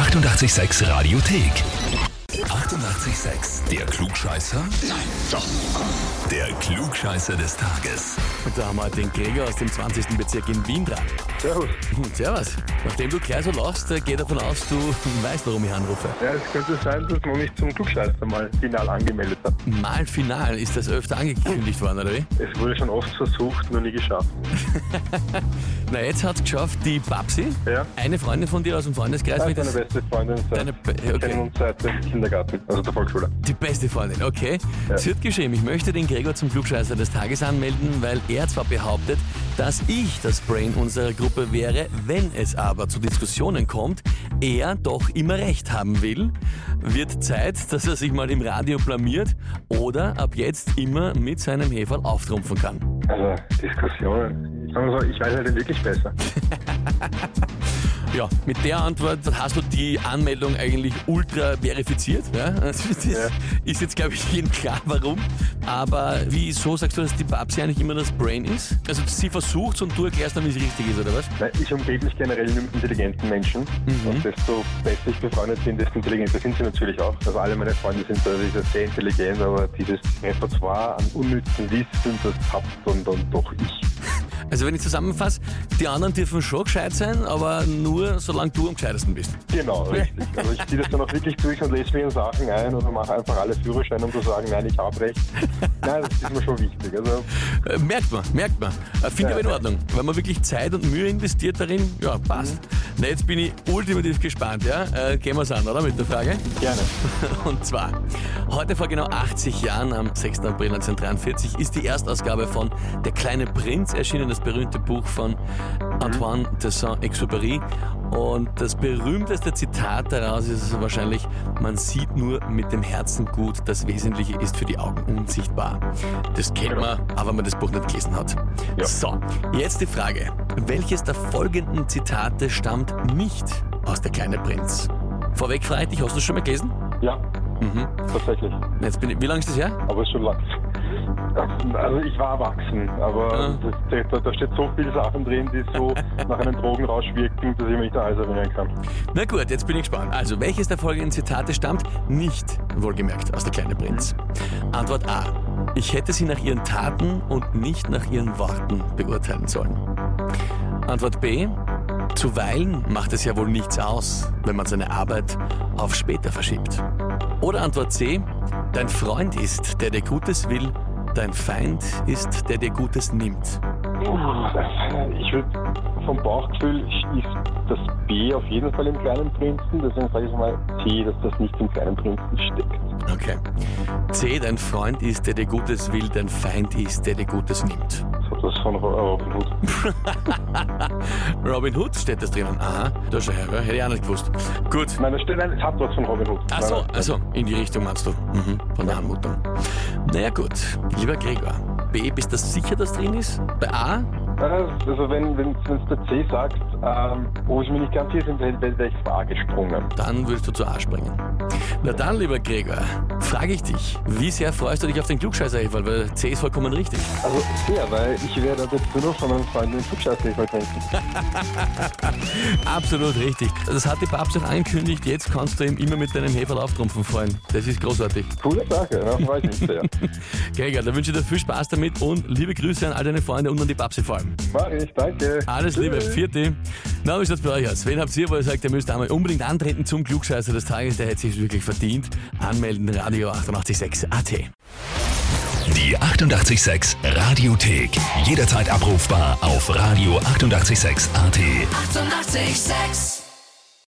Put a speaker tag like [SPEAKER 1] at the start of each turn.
[SPEAKER 1] 886 Radiothek. 88,6. Der Klugscheißer? Nein, doch. Der Klugscheißer des Tages.
[SPEAKER 2] Und da haben wir den Gregor aus dem 20. Bezirk in Wien dran.
[SPEAKER 3] Servus.
[SPEAKER 2] Und servus. Nachdem du gleich so lachst, äh, geh davon aus, du weißt, warum ich anrufe.
[SPEAKER 3] Ja, es könnte sein, dass man mich zum Klugscheißer mal final angemeldet hat.
[SPEAKER 2] Mal final ist das öfter angekündigt worden, oder wie?
[SPEAKER 3] Es wurde schon oft versucht, nur nie geschafft.
[SPEAKER 2] Na, jetzt hat's geschafft, die Babsi,
[SPEAKER 3] Ja.
[SPEAKER 2] eine Freundin von dir aus dem Freundeskreis,
[SPEAKER 3] Das
[SPEAKER 2] mit
[SPEAKER 3] ist meine beste Freundin seit,
[SPEAKER 2] Deine Be- okay.
[SPEAKER 3] kennen uns seit dem Kindergarten, also der Volksschule.
[SPEAKER 2] die beste Freundin, okay.
[SPEAKER 3] Ja.
[SPEAKER 2] Sie hat geschrieben, ich möchte den Gregor zum Klugscheißer des Tages anmelden, weil er zwar behauptet, dass ich das Brain unserer Gruppe wäre, wenn es aber zu Diskussionen kommt, er doch immer recht haben will. Wird Zeit, dass er sich mal im Radio blamiert oder ab jetzt immer mit seinem Heferl auftrumpfen kann.
[SPEAKER 3] Also Diskussionen. Ich sag mal so, ich weiß halt wirklich besser.
[SPEAKER 2] Ja, mit der Antwort hast du die Anmeldung eigentlich ultra verifiziert. Ja? Das ist jetzt, glaube ich, jedem klar, warum. Aber wieso sagst du, dass die Babsi eigentlich immer das Brain ist? Also sie versucht und du erklärst dann, wie es richtig ist, oder was?
[SPEAKER 3] Nein, Ich umgebe mich generell nur mit intelligenten Menschen. Und desto besser ich befreundet bin, desto intelligenter sind sie natürlich auch. Also alle meine Freunde sind da sicher sehr intelligent, aber dieses Repertoire an unnützen Wissen, das habt und dann doch ich.
[SPEAKER 2] Also wenn ich zusammenfasse, die anderen dürfen schon gescheit sein, aber nur solange du am gescheitesten bist.
[SPEAKER 3] Genau, richtig. Also ich ziehe das dann auch wirklich durch und lese mir in Sachen ein oder mache einfach alle Führerscheine, um zu sagen, nein, ich habe recht. Nein, das ist mir schon wichtig. Also
[SPEAKER 2] Äh, merkt man, merkt man. Äh, Finde ich aber in Ordnung. Wenn man wirklich Zeit und Mühe investiert darin, ja, passt. Na, jetzt bin ich ultimativ gespannt, ja? Äh, gehen wir's an, oder? Mit der Frage.
[SPEAKER 3] gerne.
[SPEAKER 2] Und zwar, heute vor genau 80 Jahren, am 6. April 1943, ist die Erstausgabe von Der kleine Prinz erschienen, das berühmte Buch von Antoine de Saint-Exupéry. Und das berühmteste Zitat daraus ist wahrscheinlich, man sieht nur mit dem Herzen gut, das Wesentliche ist für die Augen unsichtbar. Das kennt man, aber wenn man das Buch nicht gelesen hat.
[SPEAKER 3] Ja.
[SPEAKER 2] So, jetzt die Frage, welches der folgenden Zitate stammt nicht aus Der kleine Prinz? Vorweg frage ich dich, hast du es schon mal gelesen?
[SPEAKER 3] Ja,
[SPEAKER 2] Mhm.
[SPEAKER 3] tatsächlich.
[SPEAKER 2] Jetzt bin ich, wie lange ist das her?
[SPEAKER 3] Aber ist schon lang. Also ich war erwachsen, aber
[SPEAKER 2] Ah.
[SPEAKER 3] das, da, da steht so viele Sachen drin, die so nach einem Drogenrausch wirken, dass ich mich an alles erinnern kann.
[SPEAKER 2] Na gut, jetzt bin ich gespannt. Also, welches der folgenden Zitate stammt nicht, wohlgemerkt, aus Der kleine Prinz? Antwort A. Ich hätte sie nach ihren Taten und nicht nach ihren Worten beurteilen sollen. Antwort B. Zuweilen macht es ja wohl nichts aus, wenn man seine Arbeit auf später verschiebt. Oder Antwort C. Dein Freund ist, der dir Gutes will, dein Feind ist, der dir Gutes nimmt.
[SPEAKER 3] Ich würde vom Bauchgefühl ist das B auf jeden Fall im kleinen Prinzen, deswegen sage ich mal C, dass das nicht im kleinen Prinzen steckt.
[SPEAKER 2] Okay. C. Dein Freund ist, der dir Gutes will, dein Feind ist, der dir Gutes nimmt.
[SPEAKER 3] Das von Robin Hood.
[SPEAKER 2] Robin Hood steht das drinnen. Aha, da schau her, hätte ich auch nicht gewusst. Gut.
[SPEAKER 3] Nein, das steht nein, es hat was von Robin Hood.
[SPEAKER 2] Ach so, also in die Richtung meinst du. Mhm, von der Anmutung. Naja gut, lieber Gregor. B, bist du sicher, dass drin ist? Bei A?
[SPEAKER 3] Also wenn wenn es der C sagt, ähm, wo ich mir nicht ganz sicher bin, wäre ich Frage gesprungen.
[SPEAKER 2] Dann würdest du zu A springen. Na dann, lieber Gregor, frage ich dich, wie sehr freust du dich auf den klugscheißer weil C ist vollkommen richtig.
[SPEAKER 3] Also sehr, weil ich werde jetzt nur von meinen Freunden den Flugscheißhefer trinken.
[SPEAKER 2] Absolut richtig. Das hat die Babs auch angekündigt, jetzt kannst du ihm immer mit deinem Heferl auftrumpfen freuen. Das ist großartig.
[SPEAKER 3] Coole Sache, ja, freue ich mich sehr.
[SPEAKER 2] Gregor, dann wünsche ich dir viel Spaß damit und liebe Grüße an all deine Freunde und an die Babsi vor allem.
[SPEAKER 3] Mach ich, danke.
[SPEAKER 2] Alles Liebe,
[SPEAKER 3] Tschüss.
[SPEAKER 2] vierte. Na, wie schaut's bei euch aus? Wen habt ihr, wo ihr sagt, ihr müsst einmal unbedingt antreten zum Klugscheißer des Tages, der hätte sich wirklich verdient? Anmelden, Radio 886 AT.
[SPEAKER 1] Die 88,6 Radiothek. Jederzeit abrufbar auf radio886.at. 88,6.
[SPEAKER 4] Eighty-eight, sex.